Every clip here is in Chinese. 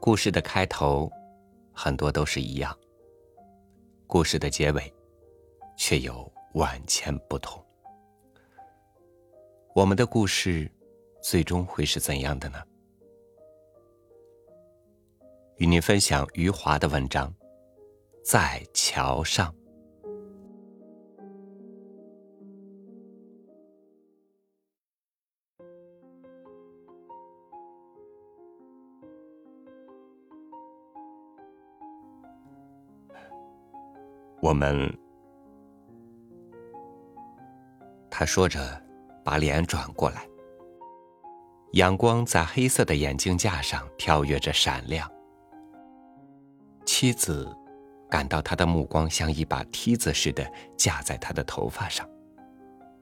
故事的开头很多都是一样，故事的结尾却有万千不同。我们的故事最终会是怎样的呢？与您分享余华的文章《在桥上》。我们，他说着，把脸转过来。阳光在黑色的眼镜架上跳跃着闪亮。妻子感到他的目光像一把梯子似的架在他的头发上，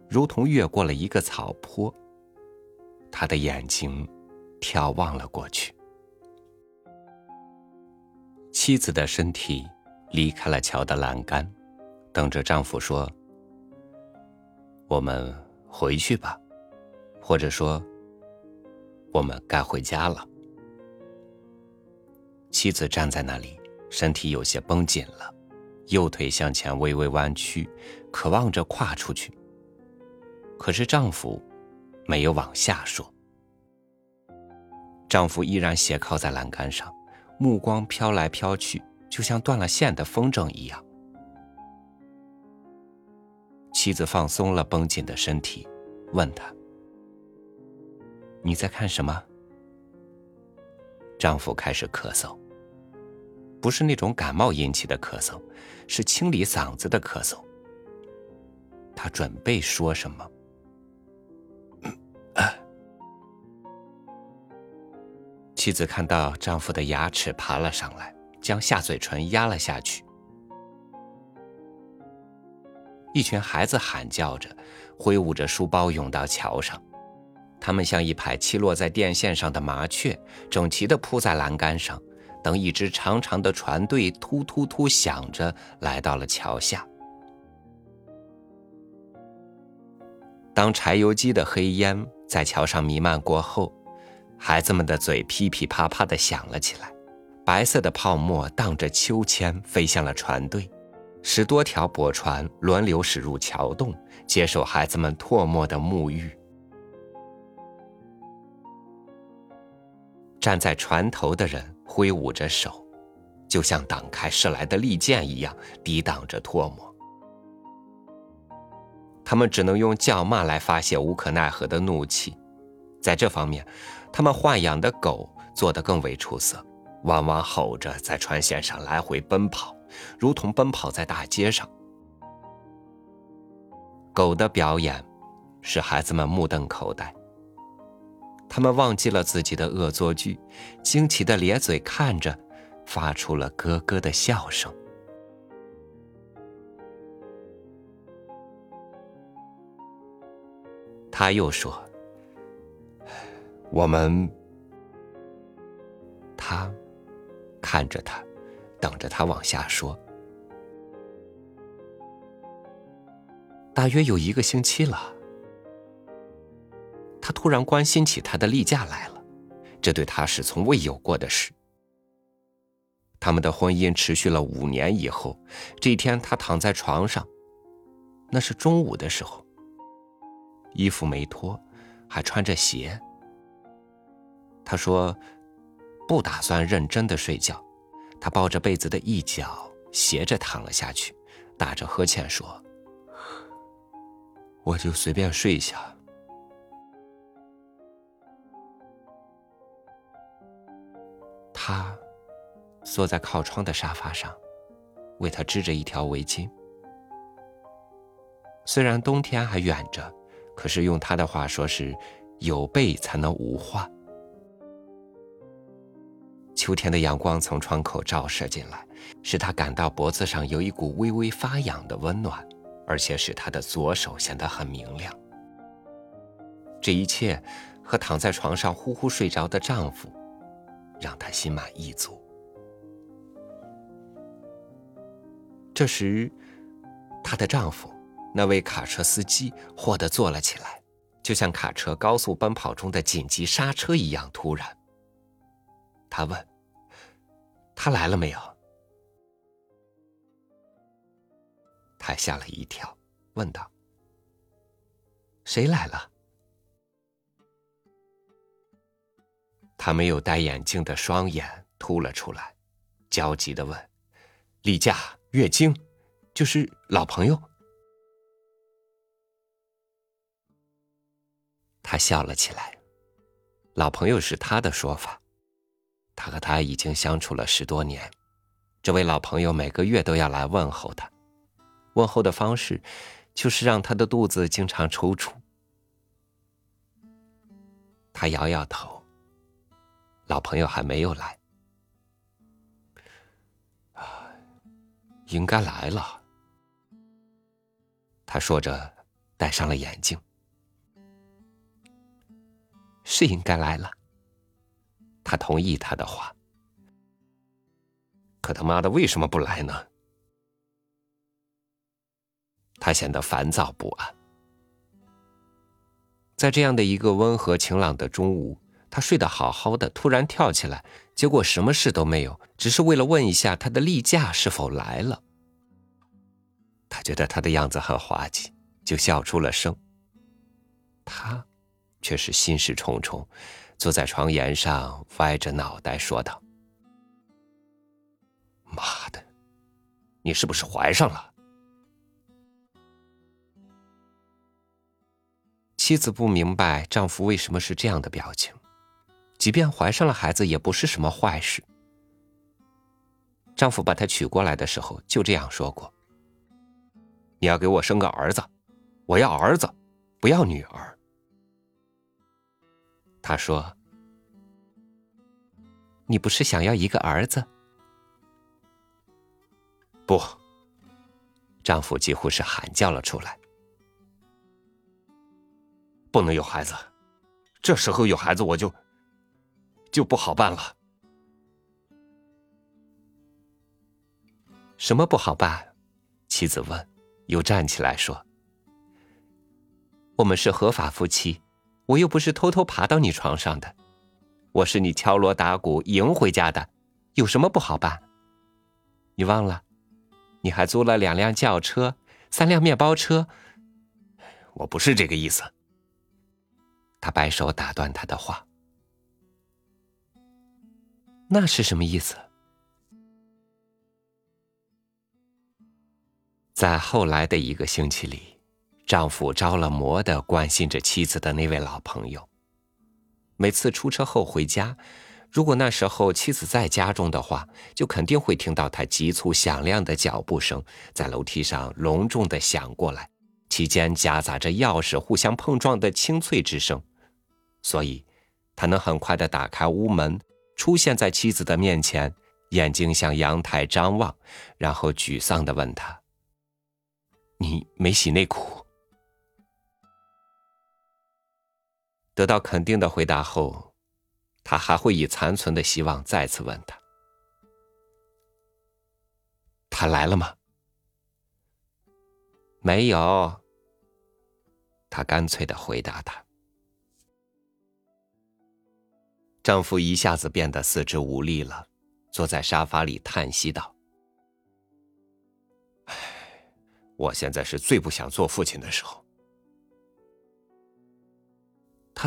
如同越过了一个草坡。他的眼睛眺望了过去。妻子的身体。离开了桥的栏杆，等着丈夫说：“我们回去吧，或者说，我们该回家了。”妻子站在那里，身体有些绷紧了，右腿向前微微弯曲，渴望着跨出去。可是丈夫没有往下说。丈夫依然斜靠在栏杆上，目光飘来飘去。就像断了线的风筝一样，妻子放松了绷紧的身体，问他：“你在看什么？”丈夫开始咳嗽，不是那种感冒引起的咳嗽，是清理嗓子的咳嗽。他准备说什么，妻子看到丈夫的牙齿爬了上来。将下嘴唇压了下去。一群孩子喊叫着，挥舞着书包涌到桥上，他们像一排栖落在电线上的麻雀，整齐地铺在栏杆上，等一支长长的船队突突突响着来到了桥下。当柴油机的黑烟在桥上弥漫过后，孩子们的嘴噼噼啪啪地响了起来。白色的泡沫荡着秋千飞向了船队，十多条驳船轮流驶入桥洞，接受孩子们唾沫的沐浴。站在船头的人挥舞着手，就像挡开射来的利剑一样，抵挡着唾沫。他们只能用叫骂来发泄无可奈何的怒气。在这方面，他们豢养的狗做得更为出色。汪汪吼着在船线上来回奔跑，如同奔跑在大街上。狗的表演使孩子们目瞪口呆，他们忘记了自己的恶作剧，惊奇的咧嘴看着，发出了咯咯的笑声。他又说：“ 我们，看着他，等着他往下说。大约有一个星期了，他突然关心起他的例假来了，这对他是从未有过的事。他们的婚姻持续了五年以后，这一天他躺在床上，那是中午的时候，衣服没脱，还穿着鞋。他说。不打算认真的睡觉，他抱着被子的一角斜着躺了下去，打着呵欠说：“我就随便睡一下。”他坐在靠窗的沙发上，为他织着一条围巾。虽然冬天还远着，可是用他的话说是“有备才能无患”。秋天的阳光从窗口照射进来，使他感到脖子上有一股微微发痒的温暖，而且使他的左手显得很明亮。这一切和躺在床上呼呼睡着的丈夫，让她心满意足。这时，她的丈夫，那位卡车司机，霍地坐了起来，就像卡车高速奔跑中的紧急刹车一样突然。他问：“他来了没有？他吓了一跳，问道：“谁来了？”他没有戴眼镜的双眼凸了出来，焦急的问：“例假、月经，就是老朋友。”他笑了起来。老朋友是他的说法，他和他已经相处了十多年，这位老朋友每个月都要来问候他，问候的方式就是让他的肚子经常抽搐。他摇摇头，老朋友还没有来，应该来了。他说着，戴上了眼镜。是应该来了。他同意他的话，可他妈的为什么不来呢？他显得烦躁不安。在这样的一个温和晴朗的中午，他睡得好好的，突然跳起来，结果什么事都没有，只是为了问一下他的例假是否来了。他觉得他的样子很滑稽，就笑出了声。他。却是心事重重，坐在床沿上，歪着脑袋说道：“妈的，你是不是怀上了？”妻子不明白丈夫为什么是这样的表情，即便怀上了孩子，也不是什么坏事。丈夫把她娶过来的时候就这样说过：“你要给我生个儿子，我要儿子，不要女儿。”他说：“你不是想要一个儿子？”不，丈夫几乎是喊叫了出来：“不能有孩子！这时候有孩子，我就就不好办了。”什么不好办？妻子问，又站起来说：“我们是合法夫妻。”我又不是偷偷爬到你床上的，我是你敲锣打鼓迎回家的，有什么不好办？你忘了？你还租了两辆轿车，三辆面包车。我不是这个意思。他摆手打断他的话。那是什么意思？在后来的一个星期里。丈夫着了魔的关心着妻子的那位老朋友。每次出车后回家，如果那时候妻子在家中的话，就肯定会听到他急促响亮的脚步声在楼梯上隆重的响过来，期间夹杂着钥匙互相碰撞的清脆之声。所以，他能很快的打开屋门，出现在妻子的面前，眼睛向阳台张望，然后沮丧的问他：“你没洗内裤？”得到肯定的回答后，他还会以残存的希望再次问他：“他来了吗？”没有。他干脆的回答他。丈夫一下子变得四肢无力了，坐在沙发里叹息道：“唉，我现在是最不想做父亲的时候。”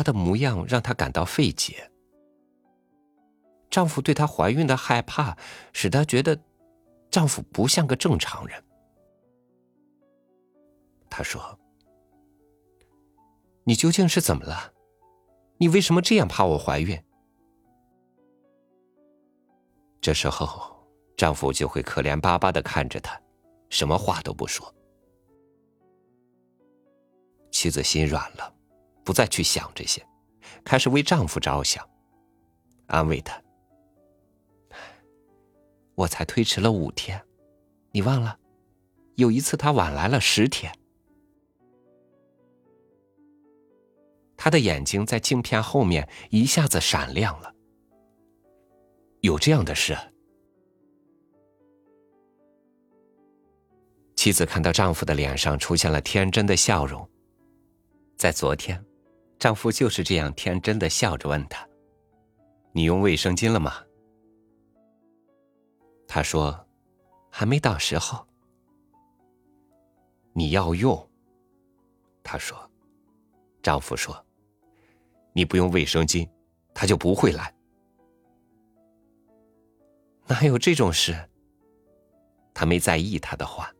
她的模样让她感到费解。丈夫对她怀孕的害怕，使她觉得丈夫不像个正常人。她说：“你究竟是怎么了？你为什么这样怕我怀孕？”这时候，丈夫就会可怜巴巴的看着她，什么话都不说。妻子心软了。不再去想这些，开始为丈夫着想，安慰他。我才推迟了五天，你忘了？有一次他晚来了十天。他的眼睛在镜片后面一下子闪亮了。有这样的事？妻子看到丈夫的脸上出现了天真的笑容，在昨天。丈夫就是这样天真的笑着问她：“你用卫生巾了吗？”她说：“还没到时候。”你要用。她说：“丈夫说，你不用卫生巾，他就不会来。”哪有这种事？她没在意他的话。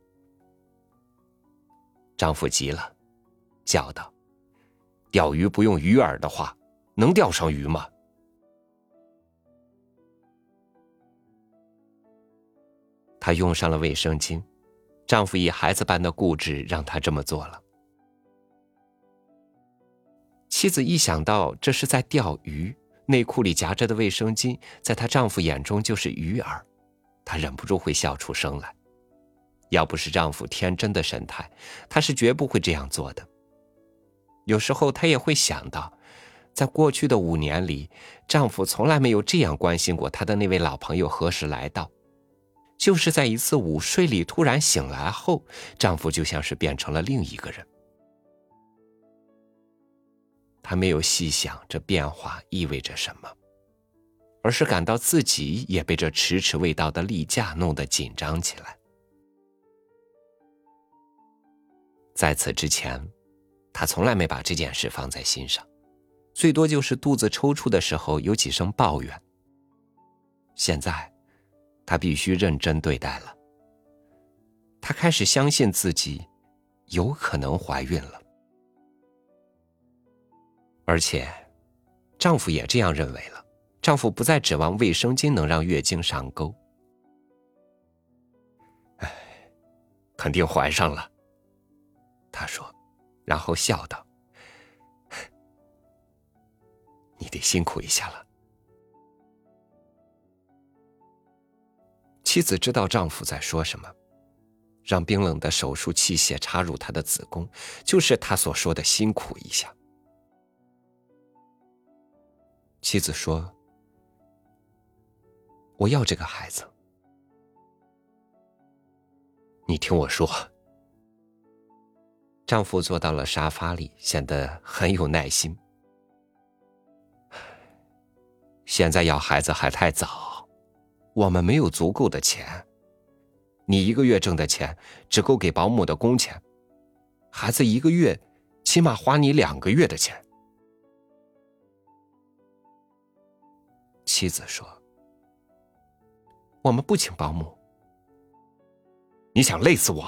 丈夫急了，叫道：“钓鱼不用鱼饵的话，能钓上鱼吗？”她用上了卫生巾，丈夫以孩子般的固执让她这么做了。妻子一想到这是在钓鱼，内裤里夹着的卫生巾在她丈夫眼中就是鱼饵，她忍不住会笑出声来。要不是丈夫天真的神态，她是绝不会这样做的。有时候她也会想到，在过去的五年里，丈夫从来没有这样关心过她的那位老朋友何时来到。就是在一次午睡里突然醒来后，丈夫就像是变成了另一个人。她没有细想这变化意味着什么，而是感到自己也被这迟迟未到的例假弄得紧张起来。在此之前，她从来没把这件事放在心上，最多就是肚子抽搐的时候有几声抱怨。现在。她必须认真对待了。她开始相信自己有可能怀孕了，而且丈夫也这样认为了。丈夫不再指望卫生巾能让月经上钩。哎，肯定怀上了。他说，然后笑道：“ 你得辛苦一下了。”妻子知道丈夫在说什么，让冰冷的手术器械插入她的子宫，就是他所说的辛苦一下。妻子说：“我要这个孩子。”你听我说。丈夫坐到了沙发里，显得很有耐心。现在要孩子还太早。我们没有足够的钱，你一个月挣的钱只够给保姆的工钱，孩子一个月起码花你两个月的钱。妻子说：“我们不请保姆。”你想累死我？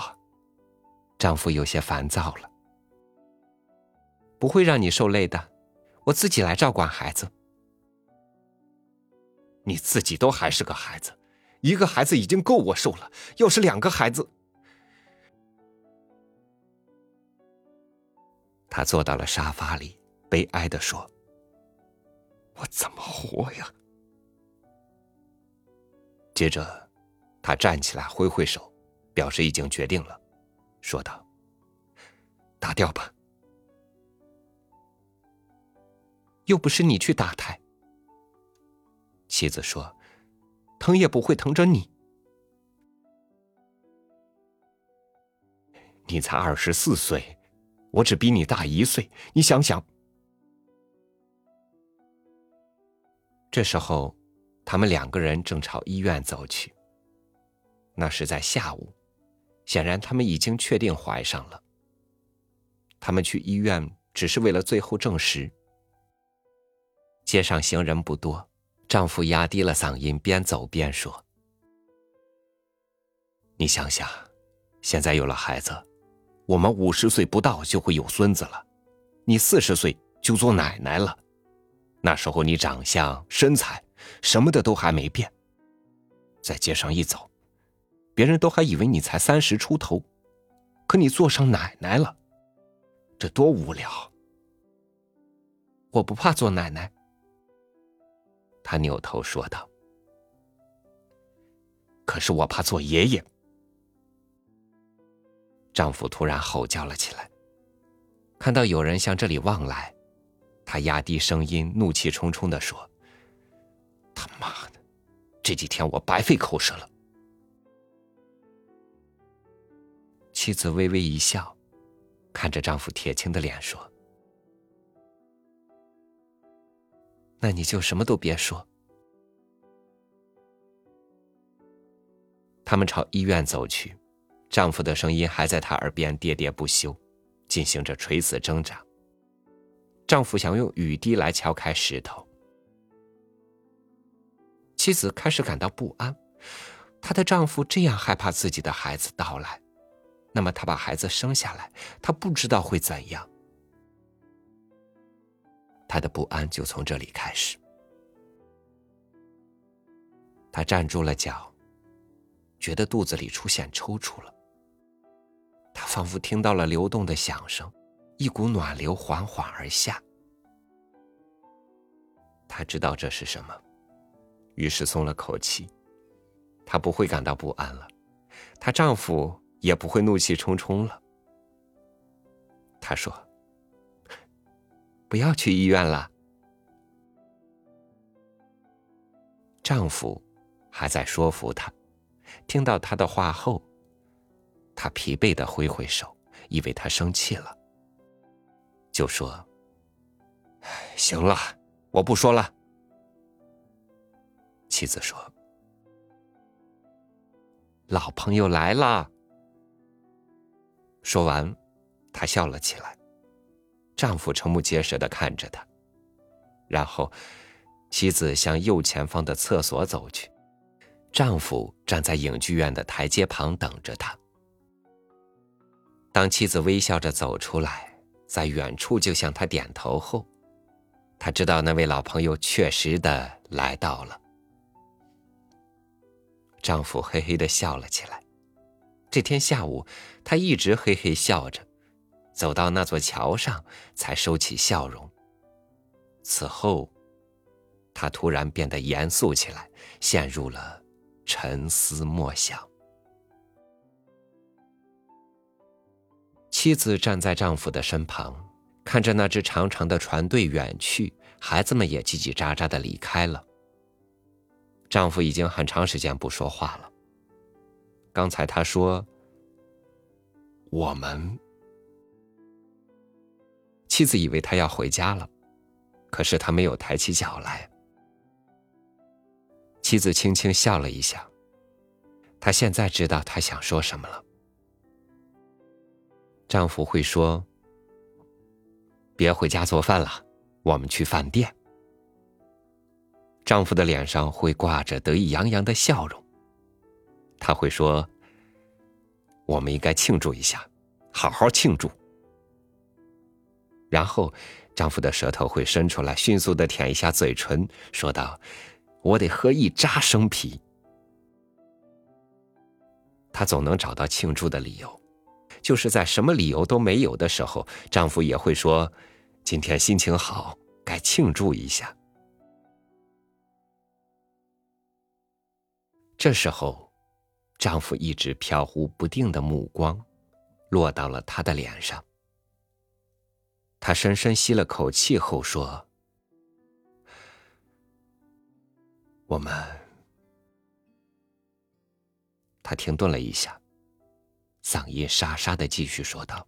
丈夫有些烦躁了。不会让你受累的，我自己来照管孩子。你自己都还是个孩子，一个孩子已经够我受了，要是两个孩子，他坐到了沙发里，悲哀的说：“我怎么活呀？”接着，他站起来挥挥手，表示已经决定了，说道：“打掉吧，又不是你去打胎。”妻子说：“疼也不会疼着你。你才二十四岁，我只比你大一岁。你想想。”这时候，他们两个人正朝医院走去。那是在下午，显然他们已经确定怀上了。他们去医院只是为了最后证实。街上行人不多。丈夫压低了嗓音，边走边说：“你想想，现在有了孩子，我们五十岁不到就会有孙子了，你四十岁就做奶奶了。那时候你长相、身材什么的都还没变，在街上一走，别人都还以为你才三十出头，可你做上奶奶了，这多无聊！我不怕做奶奶。”她扭头说道：“可是我怕做爷爷。”丈夫突然吼叫了起来，看到有人向这里望来，他压低声音，怒气冲冲的说：“他妈的，这几天我白费口舌了。”妻子微微一笑，看着丈夫铁青的脸说。那你就什么都别说。他们朝医院走去，丈夫的声音还在她耳边喋喋不休，进行着垂死挣扎。丈夫想用雨滴来敲开石头。妻子开始感到不安，她的丈夫这样害怕自己的孩子到来，那么她把孩子生下来，她不知道会怎样。她的不安就从这里开始。她站住了脚，觉得肚子里出现抽搐了。她仿佛听到了流动的响声，一股暖流缓缓而下。她知道这是什么。于是松了口气，她不会感到不安了，她丈夫也不会怒气冲冲了。她说：“不要去医院了。”丈夫还在说服她，听到她的话后，他疲惫的挥挥手，以为她生气了，就说：“行了，我不说了。”妻子说：“老朋友来了。”说完，她笑了起来。丈夫瞠目结舌的看着她，然后妻子向右前方的厕所走去，丈夫站在影剧院的台阶旁等着她。当妻子微笑着走出来，在远处就向他点头后，他知道那位老朋友确实的来到了。丈夫嘿嘿的笑了起来。这天下午，他一直嘿嘿笑着，走到那座桥上才收起笑容。此后，他突然变得严肃起来，陷入了沉思默想。妻子站在丈夫的身旁，看着那只长长的船队远去，孩子们也叽叽喳喳的离开了。丈夫已经很长时间不说话了。刚才他说：“我们。”妻子以为他要回家了，可是他没有抬起脚来。妻子轻轻笑了一下。他现在知道他想说什么了。丈夫会说：“别回家做饭了，我们去饭店。”丈夫的脸上会挂着得意洋洋的笑容。他会说：“我们应该庆祝一下，好好庆祝。”然后，丈夫的舌头会伸出来，迅速的舔一下嘴唇，说道：“我得喝一扎生啤。”他总能找到庆祝的理由，就是在什么理由都没有的时候，丈夫也会说：“今天心情好，该庆祝一下。”这时候，丈夫一直飘忽不定的目光落到了她的脸上。他深深吸了口气后说：“我们。”他停顿了一下，嗓音沙沙的继续说道：“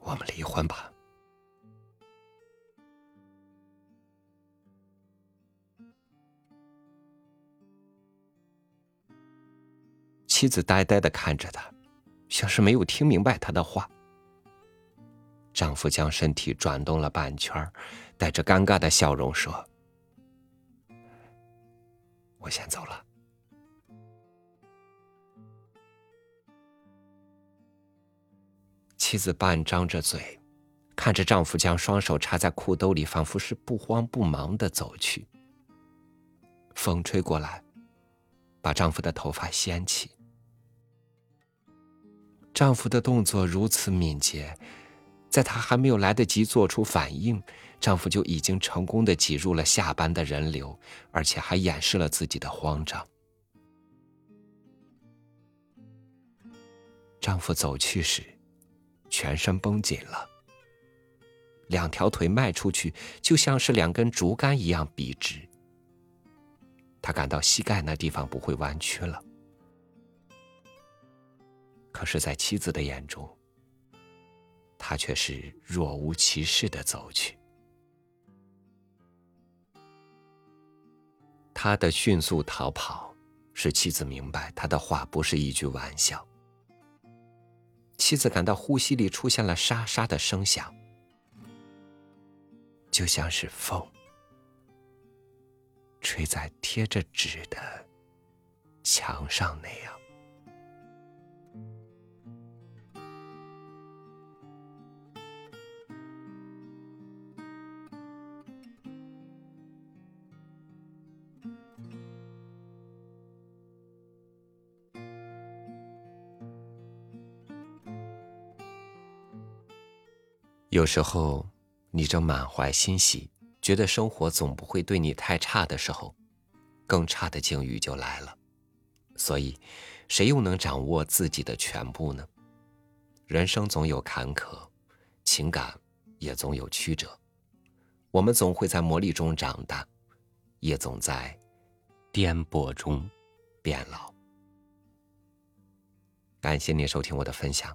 我们离婚吧。”妻子呆呆的看着他，像是没有听明白他的话。丈夫将身体转动了半圈，带着尴尬的笑容说：“我先走了。”妻子半张着嘴，看着丈夫将双手插在裤兜里，仿佛是不慌不忙的走去。风吹过来，把丈夫的头发掀起。丈夫的动作如此敏捷，在她还没有来得及做出反应，丈夫就已经成功的挤入了下班的人流，而且还掩饰了自己的慌张。丈夫走去时，全身绷紧了，两条腿迈出去就像是两根竹竿一样笔直。他感到膝盖那地方不会弯曲了。可是，在妻子的眼中，他却是若无其事的走去。他的迅速逃跑，使妻子明白他的话不是一句玩笑。妻子感到呼吸里出现了沙沙的声响，就像是风吹在贴着纸的墙上那样。有时候，你正满怀欣喜，觉得生活总不会对你太差的时候，更差的境遇就来了。所以，谁又能掌握自己的全部呢？人生总有坎坷，情感也总有曲折。我们总会在磨砺中长大，也总在颠簸中变老。感谢您收听我的分享。